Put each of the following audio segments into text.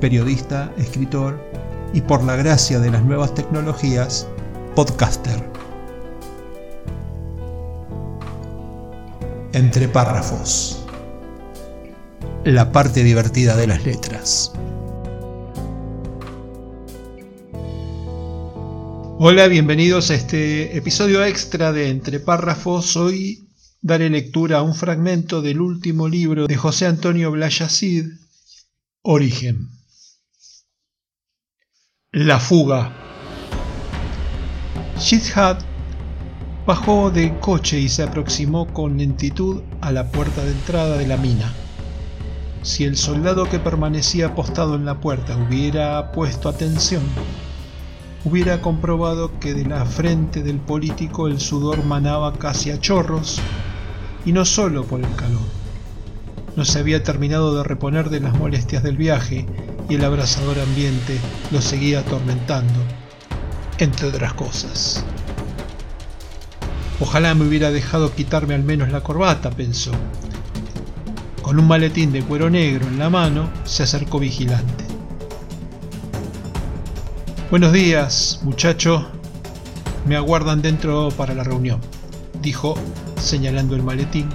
periodista, escritor y por la gracia de las nuevas tecnologías, podcaster. Entre párrafos. La parte divertida de las letras. Hola, bienvenidos a este episodio extra de Entre párrafos. Hoy daré lectura a un fragmento del último libro de José Antonio Blayacid, Origen. La fuga. Shithad bajó del coche y se aproximó con lentitud a la puerta de entrada de la mina. Si el soldado que permanecía apostado en la puerta hubiera puesto atención, hubiera comprobado que de la frente del político el sudor manaba casi a chorros, y no solo por el calor. No se había terminado de reponer de las molestias del viaje y el abrasador ambiente lo seguía atormentando, entre otras cosas. Ojalá me hubiera dejado quitarme al menos la corbata, pensó. Con un maletín de cuero negro en la mano, se acercó vigilante. Buenos días, muchacho. Me aguardan dentro para la reunión, dijo, señalando el maletín,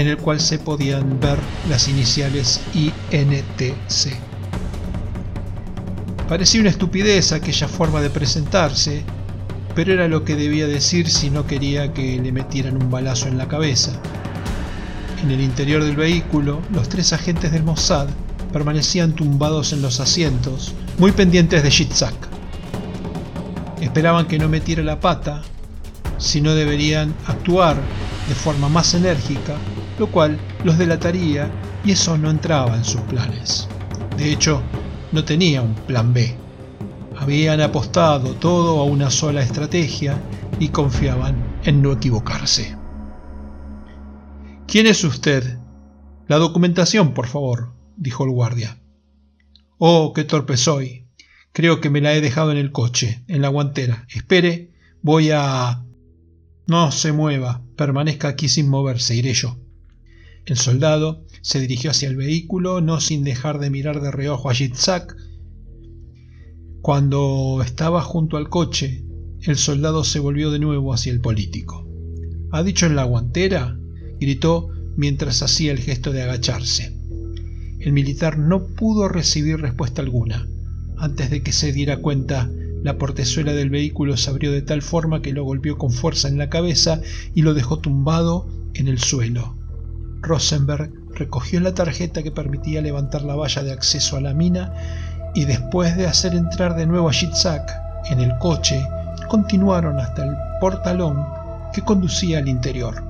en el cual se podían ver las iniciales INTC. Parecía una estupidez aquella forma de presentarse, pero era lo que debía decir si no quería que le metieran un balazo en la cabeza. En el interior del vehículo, los tres agentes del Mossad permanecían tumbados en los asientos, muy pendientes de Shitzak. Esperaban que no metiera la pata, si no deberían actuar de forma más enérgica, lo cual los delataría y eso no entraba en sus planes. De hecho, no tenía un plan B. Habían apostado todo a una sola estrategia y confiaban en no equivocarse. ¿Quién es usted? La documentación, por favor, dijo el guardia. Oh, qué torpe soy. Creo que me la he dejado en el coche, en la guantera. Espere, voy a... No se mueva, permanezca aquí sin moverse, iré yo. El soldado se dirigió hacia el vehículo, no sin dejar de mirar de reojo a Yitzhak. Cuando estaba junto al coche, el soldado se volvió de nuevo hacia el político. ¿Ha dicho en la guantera? gritó mientras hacía el gesto de agacharse. El militar no pudo recibir respuesta alguna. Antes de que se diera cuenta, la portezuela del vehículo se abrió de tal forma que lo golpeó con fuerza en la cabeza y lo dejó tumbado en el suelo. Rosenberg recogió la tarjeta que permitía levantar la valla de acceso a la mina y después de hacer entrar de nuevo a Shitzak en el coche, continuaron hasta el portalón que conducía al interior.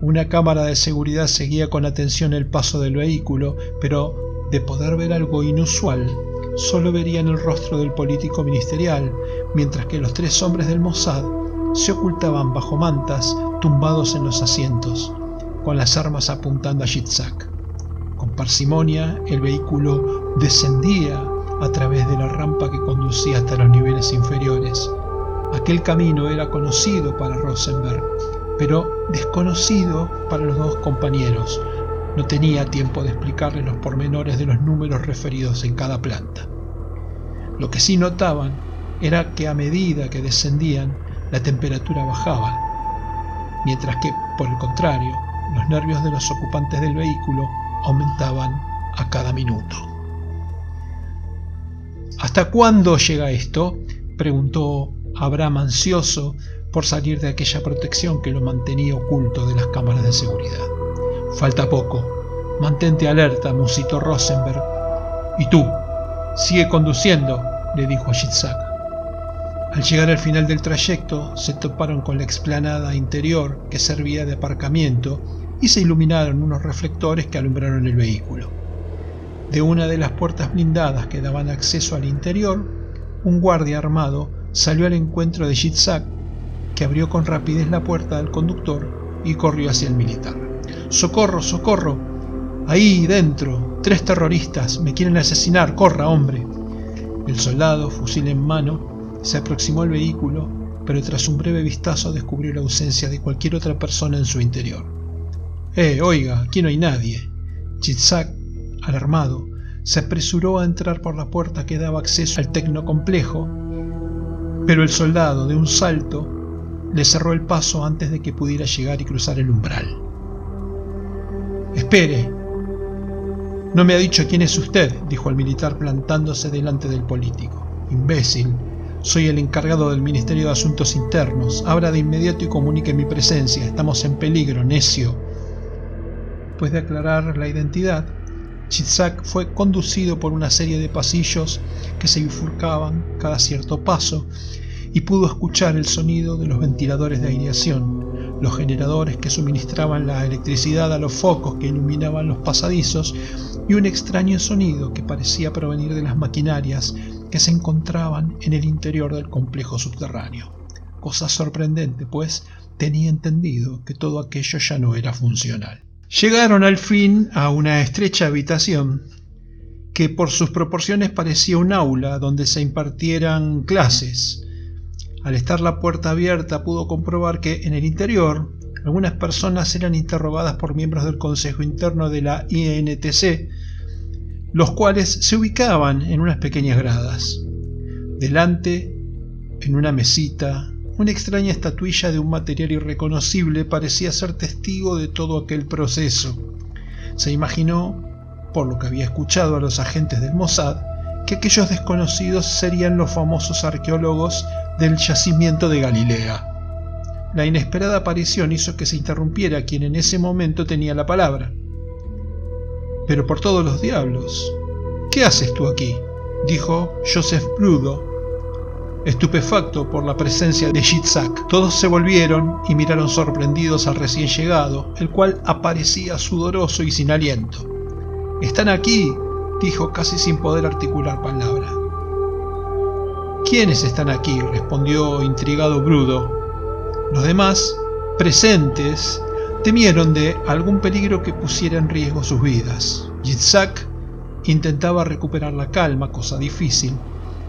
Una cámara de seguridad seguía con atención el paso del vehículo, pero de poder ver algo inusual, solo verían el rostro del político ministerial, mientras que los tres hombres del Mossad se ocultaban bajo mantas, tumbados en los asientos con las armas apuntando a Yitzhak. Con parsimonia, el vehículo descendía a través de la rampa que conducía hasta los niveles inferiores. Aquel camino era conocido para Rosenberg, pero desconocido para los dos compañeros. No tenía tiempo de explicarle los pormenores de los números referidos en cada planta. Lo que sí notaban era que a medida que descendían, la temperatura bajaba, mientras que, por el contrario, los nervios de los ocupantes del vehículo aumentaban a cada minuto. ¿Hasta cuándo llega esto? preguntó Abraham ansioso por salir de aquella protección que lo mantenía oculto de las cámaras de seguridad. Falta poco. Mantente alerta, musitó Rosenberg. ¿Y tú? Sigue conduciendo, le dijo a Shitzak. Al llegar al final del trayecto, se toparon con la explanada interior que servía de aparcamiento y se iluminaron unos reflectores que alumbraron el vehículo. De una de las puertas blindadas que daban acceso al interior, un guardia armado salió al encuentro de Yitzhak, que abrió con rapidez la puerta del conductor y corrió hacia el militar. ¡Socorro, socorro! Ahí dentro, tres terroristas me quieren asesinar, corra, hombre. El soldado, fusil en mano, se aproximó al vehículo, pero tras un breve vistazo descubrió la ausencia de cualquier otra persona en su interior. Eh, oiga, aquí no hay nadie. Yitzhak, alarmado, se apresuró a entrar por la puerta que daba acceso al tecnocomplejo, pero el soldado, de un salto, le cerró el paso antes de que pudiera llegar y cruzar el umbral. Espere. No me ha dicho quién es usted, dijo el militar plantándose delante del político. Imbécil. Soy el encargado del Ministerio de Asuntos Internos. Abra de inmediato y comunique mi presencia. Estamos en peligro, necio. Después de aclarar la identidad, Chitzak fue conducido por una serie de pasillos que se bifurcaban cada cierto paso y pudo escuchar el sonido de los ventiladores de aireación, los generadores que suministraban la electricidad a los focos que iluminaban los pasadizos y un extraño sonido que parecía provenir de las maquinarias se encontraban en el interior del complejo subterráneo. Cosa sorprendente, pues tenía entendido que todo aquello ya no era funcional. Llegaron al fin a una estrecha habitación que por sus proporciones parecía un aula donde se impartieran clases. Al estar la puerta abierta pudo comprobar que en el interior algunas personas eran interrogadas por miembros del Consejo Interno de la INTC, los cuales se ubicaban en unas pequeñas gradas. Delante, en una mesita, una extraña estatuilla de un material irreconocible parecía ser testigo de todo aquel proceso. Se imaginó, por lo que había escuchado a los agentes del Mossad, que aquellos desconocidos serían los famosos arqueólogos del yacimiento de Galilea. La inesperada aparición hizo que se interrumpiera quien en ese momento tenía la palabra. Pero por todos los diablos, ¿qué haces tú aquí? dijo Joseph Brudo, estupefacto por la presencia de Yitzhak. Todos se volvieron y miraron sorprendidos al recién llegado, el cual aparecía sudoroso y sin aliento. Están aquí, dijo casi sin poder articular palabra. ¿Quiénes están aquí? respondió intrigado Brudo. Los demás, presentes, temieron de algún peligro que pusiera en riesgo sus vidas. Yitzhak intentaba recuperar la calma, cosa difícil.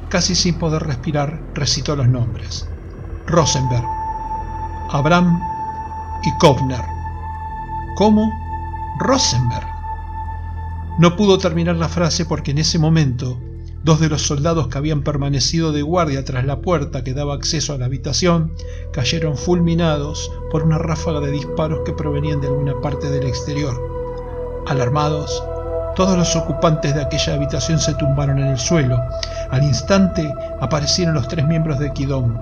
Casi sin poder respirar, recitó los nombres. Rosenberg, Abraham y Kovner. ¿Cómo? Rosenberg. No pudo terminar la frase porque en ese momento dos de los soldados que habían permanecido de guardia tras la puerta que daba acceso a la habitación cayeron fulminados por una ráfaga de disparos que provenían de alguna parte del exterior. Alarmados, todos los ocupantes de aquella habitación se tumbaron en el suelo. Al instante aparecieron los tres miembros de Kidom.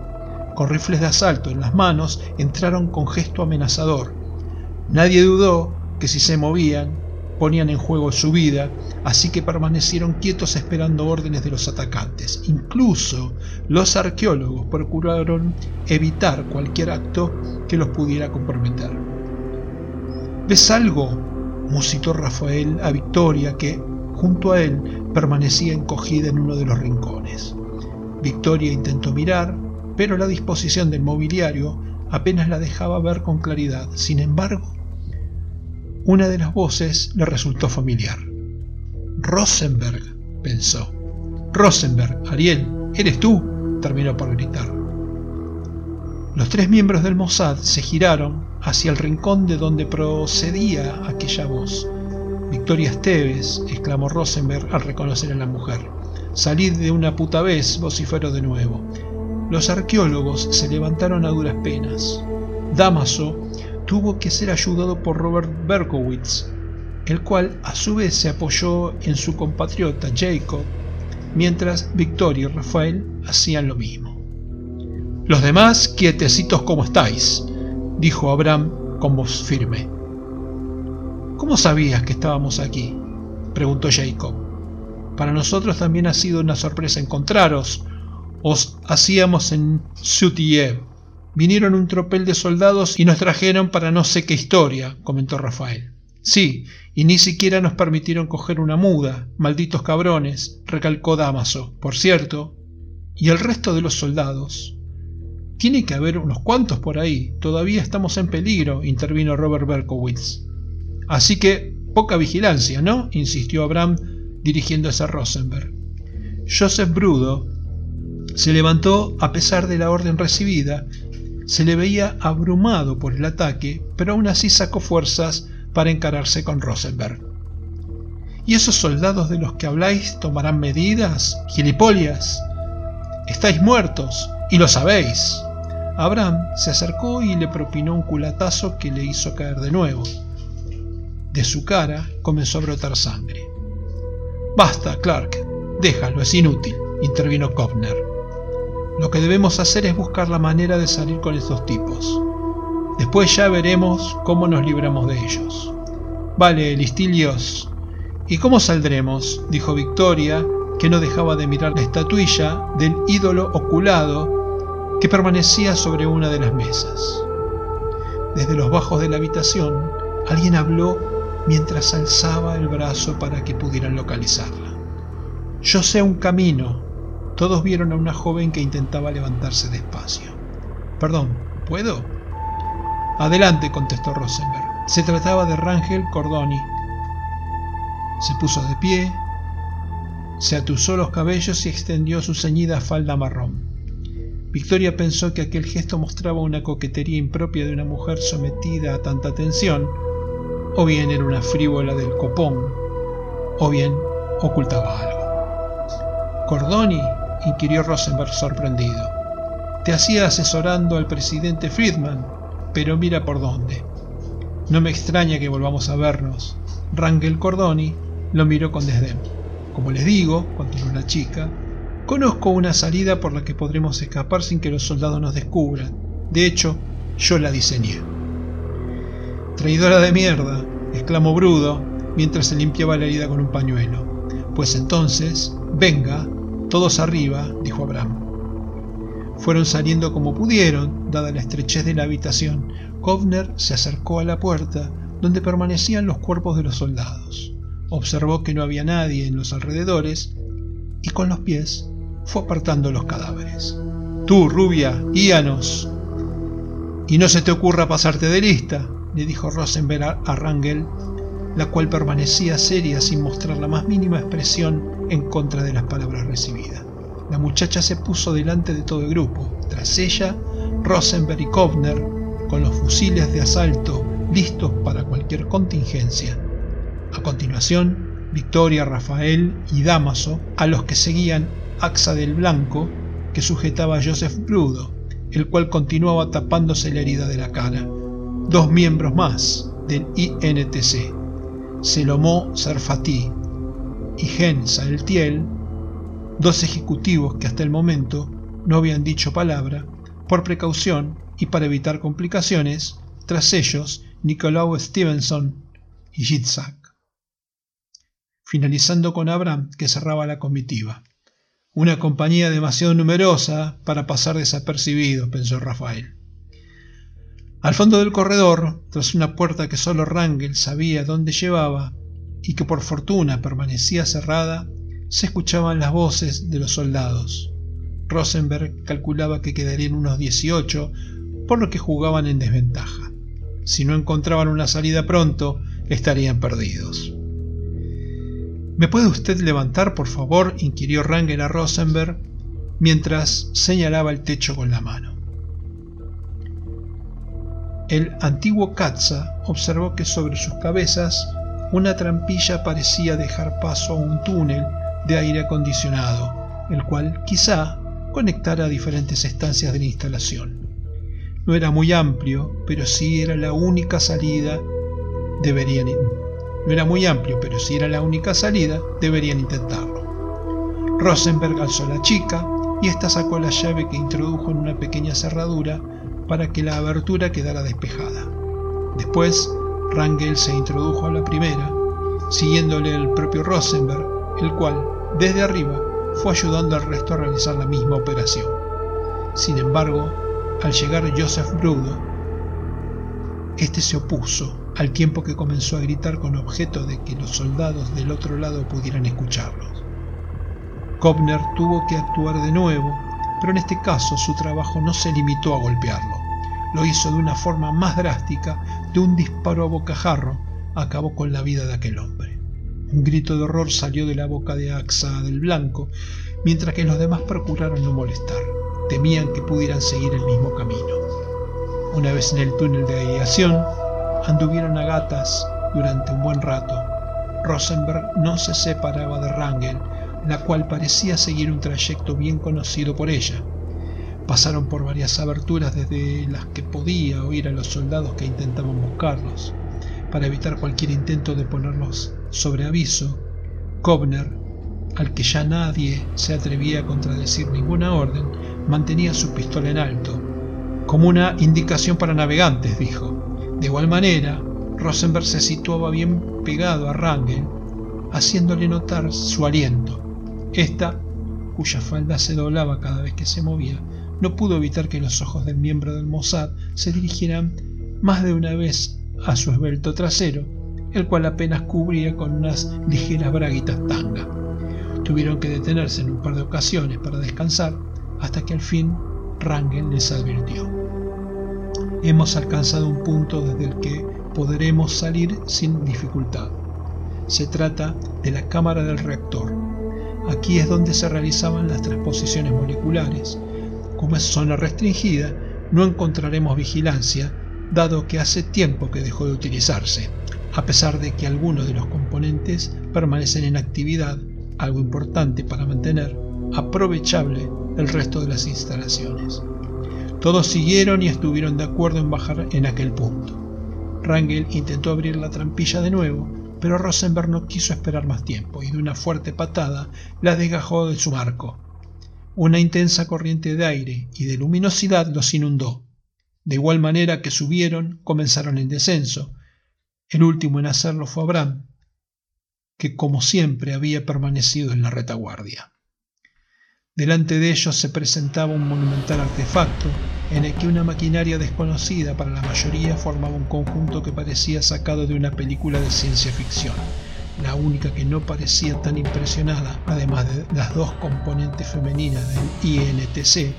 Con rifles de asalto en las manos, entraron con gesto amenazador. Nadie dudó que si se movían, ponían en juego su vida, así que permanecieron quietos esperando órdenes de los atacantes. Incluso los arqueólogos procuraron evitar cualquier acto que los pudiera comprometer. ¿Ves algo? musitó Rafael a Victoria, que, junto a él, permanecía encogida en uno de los rincones. Victoria intentó mirar, pero la disposición del mobiliario apenas la dejaba ver con claridad. Sin embargo, una de las voces le resultó familiar. Rosenberg, pensó. Rosenberg, Ariel, ¿eres tú? terminó por gritar. Los tres miembros del Mossad se giraron hacia el rincón de donde procedía aquella voz. Victoria Esteves, exclamó Rosenberg al reconocer a la mujer. Salid de una puta vez, vociferó de nuevo. Los arqueólogos se levantaron a duras penas. Damaso tuvo que ser ayudado por Robert Berkowitz, el cual a su vez se apoyó en su compatriota Jacob, mientras Victoria y Rafael hacían lo mismo. Los demás, quietecitos como estáis, dijo Abraham con voz firme. ¿Cómo sabías que estábamos aquí? preguntó Jacob. Para nosotros también ha sido una sorpresa encontraros. Os hacíamos en Sutiev Vinieron un tropel de soldados y nos trajeron para no sé qué historia, comentó Rafael. Sí, y ni siquiera nos permitieron coger una muda, malditos cabrones, recalcó Damaso. Por cierto, ¿y el resto de los soldados? Tiene que haber unos cuantos por ahí, todavía estamos en peligro, intervino Robert Berkowitz. Así que, poca vigilancia, ¿no? insistió Abraham dirigiéndose a Rosenberg. Joseph Brudo se levantó a pesar de la orden recibida, se le veía abrumado por el ataque, pero aún así sacó fuerzas para encararse con Rosenberg. ¿Y esos soldados de los que habláis tomarán medidas? Gilipolias. Estáis muertos, y lo sabéis. Abraham se acercó y le propinó un culatazo que le hizo caer de nuevo. De su cara comenzó a brotar sangre. Basta, Clark, déjalo, es inútil, intervino Kovner. Lo que debemos hacer es buscar la manera de salir con estos tipos. Después ya veremos cómo nos libramos de ellos. Vale, Listilios. ¿Y cómo saldremos? dijo Victoria, que no dejaba de mirar la estatuilla del ídolo oculado que permanecía sobre una de las mesas. Desde los bajos de la habitación, alguien habló mientras alzaba el brazo para que pudieran localizarla. Yo sé un camino. Todos vieron a una joven que intentaba levantarse despacio. Perdón, ¿puedo? Adelante, contestó Rosenberg. Se trataba de Rangel Cordoni. Se puso de pie, se atusó los cabellos y extendió su ceñida falda marrón. Victoria pensó que aquel gesto mostraba una coquetería impropia de una mujer sometida a tanta tensión, o bien era una frívola del copón, o bien ocultaba algo. Cordoni, inquirió Rosenberg sorprendido. Te hacía asesorando al presidente Friedman, pero mira por dónde. No me extraña que volvamos a vernos. Rangel Cordoni lo miró con desdén. Como les digo, continuó la chica, conozco una salida por la que podremos escapar sin que los soldados nos descubran. De hecho, yo la diseñé. Traidora de mierda, exclamó Brudo mientras se limpiaba la herida con un pañuelo. Pues entonces, venga, todos arriba, dijo Abraham. Fueron saliendo como pudieron, dada la estrechez de la habitación. Kovner se acercó a la puerta, donde permanecían los cuerpos de los soldados. Observó que no había nadie en los alrededores y con los pies fue apartando los cadáveres. Tú, rubia, guíanos. Y no se te ocurra pasarte de lista, le dijo Rosenberg a Rangel, la cual permanecía seria sin mostrar la más mínima expresión en contra de las palabras recibidas. La muchacha se puso delante de todo el grupo. Tras ella, Rosenberg y Kovner, con los fusiles de asalto listos para cualquier contingencia. A continuación, Victoria, Rafael y Damaso, a los que seguían Axa del Blanco, que sujetaba a Joseph Brudo, el cual continuaba tapándose la herida de la cara dos miembros más del INTC, Selomó Sarfati y Gen Saeltiel, dos ejecutivos que hasta el momento no habían dicho palabra, por precaución y para evitar complicaciones, tras ellos Nicolau Stevenson y Yitzhak. Finalizando con Abraham, que cerraba la comitiva. Una compañía demasiado numerosa para pasar desapercibido, pensó Rafael. Al fondo del corredor, tras una puerta que solo Rangel sabía dónde llevaba y que por fortuna permanecía cerrada, se escuchaban las voces de los soldados. Rosenberg calculaba que quedarían unos 18, por lo que jugaban en desventaja. Si no encontraban una salida pronto, estarían perdidos. ¿Me puede usted levantar, por favor? inquirió Rangel a Rosenberg mientras señalaba el techo con la mano. El antiguo Katza observó que sobre sus cabezas una trampilla parecía dejar paso a un túnel de aire acondicionado, el cual quizá conectara diferentes estancias de la instalación. No era muy amplio, pero si era la única salida, deberían no era muy amplio, pero si era la única salida, deberían intentarlo. Rosenberg alzó la chica y ésta sacó la llave que introdujo en una pequeña cerradura para que la abertura quedara despejada. Después, Rangel se introdujo a la primera, siguiéndole el propio Rosenberg, el cual, desde arriba, fue ayudando al resto a realizar la misma operación. Sin embargo, al llegar Joseph Brudo, este se opuso al tiempo que comenzó a gritar con objeto de que los soldados del otro lado pudieran escucharlos. Kobner tuvo que actuar de nuevo, pero en este caso su trabajo no se limitó a golpearlo. Lo hizo de una forma más drástica, de un disparo a bocajarro, acabó con la vida de aquel hombre. Un grito de horror salió de la boca de Axa del Blanco, mientras que los demás procuraron no molestar. Temían que pudieran seguir el mismo camino. Una vez en el túnel de aviación, anduvieron a gatas durante un buen rato. Rosenberg no se separaba de Rangel, la cual parecía seguir un trayecto bien conocido por ella. Pasaron por varias aberturas desde las que podía oír a los soldados que intentaban buscarlos. Para evitar cualquier intento de ponerlos sobre aviso, Kobner, al que ya nadie se atrevía a contradecir ninguna orden, mantenía su pistola en alto, como una indicación para navegantes, dijo. De igual manera, Rosenberg se situaba bien pegado a Rangel, haciéndole notar su aliento. Esta, cuya falda se doblaba cada vez que se movía, no pudo evitar que los ojos del miembro del Mossad se dirigieran más de una vez a su esbelto trasero, el cual apenas cubría con unas ligeras braguitas tanga. Tuvieron que detenerse en un par de ocasiones para descansar hasta que al fin Rangel les advirtió. Hemos alcanzado un punto desde el que podremos salir sin dificultad. Se trata de la cámara del reactor. Aquí es donde se realizaban las transposiciones moleculares. Como es zona restringida, no encontraremos vigilancia, dado que hace tiempo que dejó de utilizarse, a pesar de que algunos de los componentes permanecen en actividad, algo importante para mantener aprovechable el resto de las instalaciones. Todos siguieron y estuvieron de acuerdo en bajar en aquel punto. Rangel intentó abrir la trampilla de nuevo, pero Rosenberg no quiso esperar más tiempo y de una fuerte patada la desgajó de su marco. Una intensa corriente de aire y de luminosidad los inundó. De igual manera que subieron, comenzaron el descenso. El último en hacerlo fue Abraham, que como siempre había permanecido en la retaguardia. Delante de ellos se presentaba un monumental artefacto en el que una maquinaria desconocida para la mayoría formaba un conjunto que parecía sacado de una película de ciencia ficción. La única que no parecía tan impresionada, además de las dos componentes femeninas del INTC,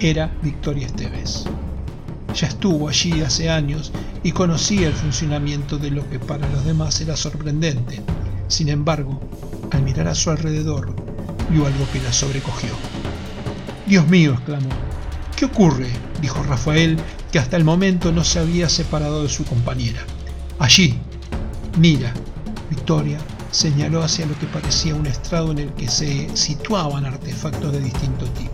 era Victoria Esteves. Ya estuvo allí hace años y conocía el funcionamiento de lo que para los demás era sorprendente. Sin embargo, al mirar a su alrededor, vio algo que la sobrecogió. Dios mío, exclamó. ¿Qué ocurre? dijo Rafael, que hasta el momento no se había separado de su compañera. Allí. Mira. Victoria señaló hacia lo que parecía un estrado en el que se situaban artefactos de distinto tipo.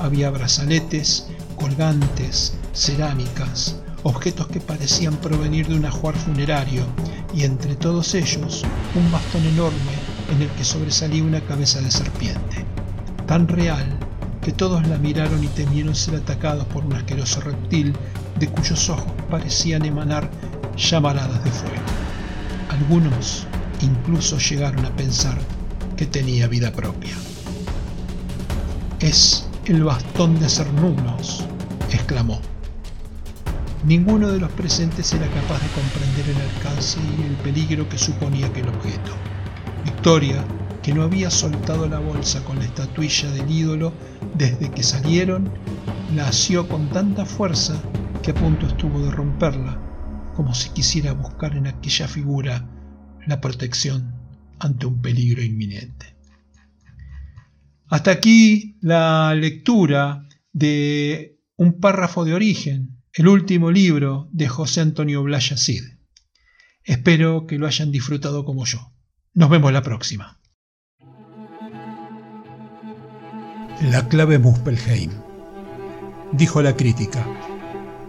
Había brazaletes, colgantes, cerámicas, objetos que parecían provenir de un ajuar funerario, y entre todos ellos un bastón enorme en el que sobresalía una cabeza de serpiente, tan real que todos la miraron y temieron ser atacados por un asqueroso reptil de cuyos ojos parecían emanar llamaradas de fuego. Algunos incluso llegaron a pensar que tenía vida propia. Es el bastón de Cernunos, exclamó. Ninguno de los presentes era capaz de comprender el alcance y el peligro que suponía aquel objeto. Victoria, que no había soltado la bolsa con la estatuilla del ídolo desde que salieron, la asió con tanta fuerza que a punto estuvo de romperla, como si quisiera buscar en aquella figura la protección ante un peligro inminente. Hasta aquí la lectura de un párrafo de origen, el último libro de José Antonio Blaya Cid. Espero que lo hayan disfrutado como yo. Nos vemos la próxima. La clave Muspelheim. Dijo la crítica.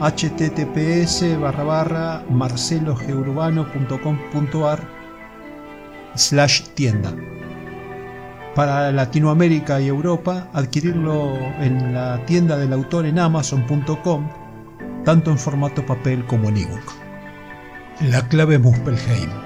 https barra barra marcelogeurbano.com.ar slash tienda. Para Latinoamérica y Europa, adquirirlo en la tienda del autor en amazon.com, tanto en formato papel como en ebook. La clave Muspelheim.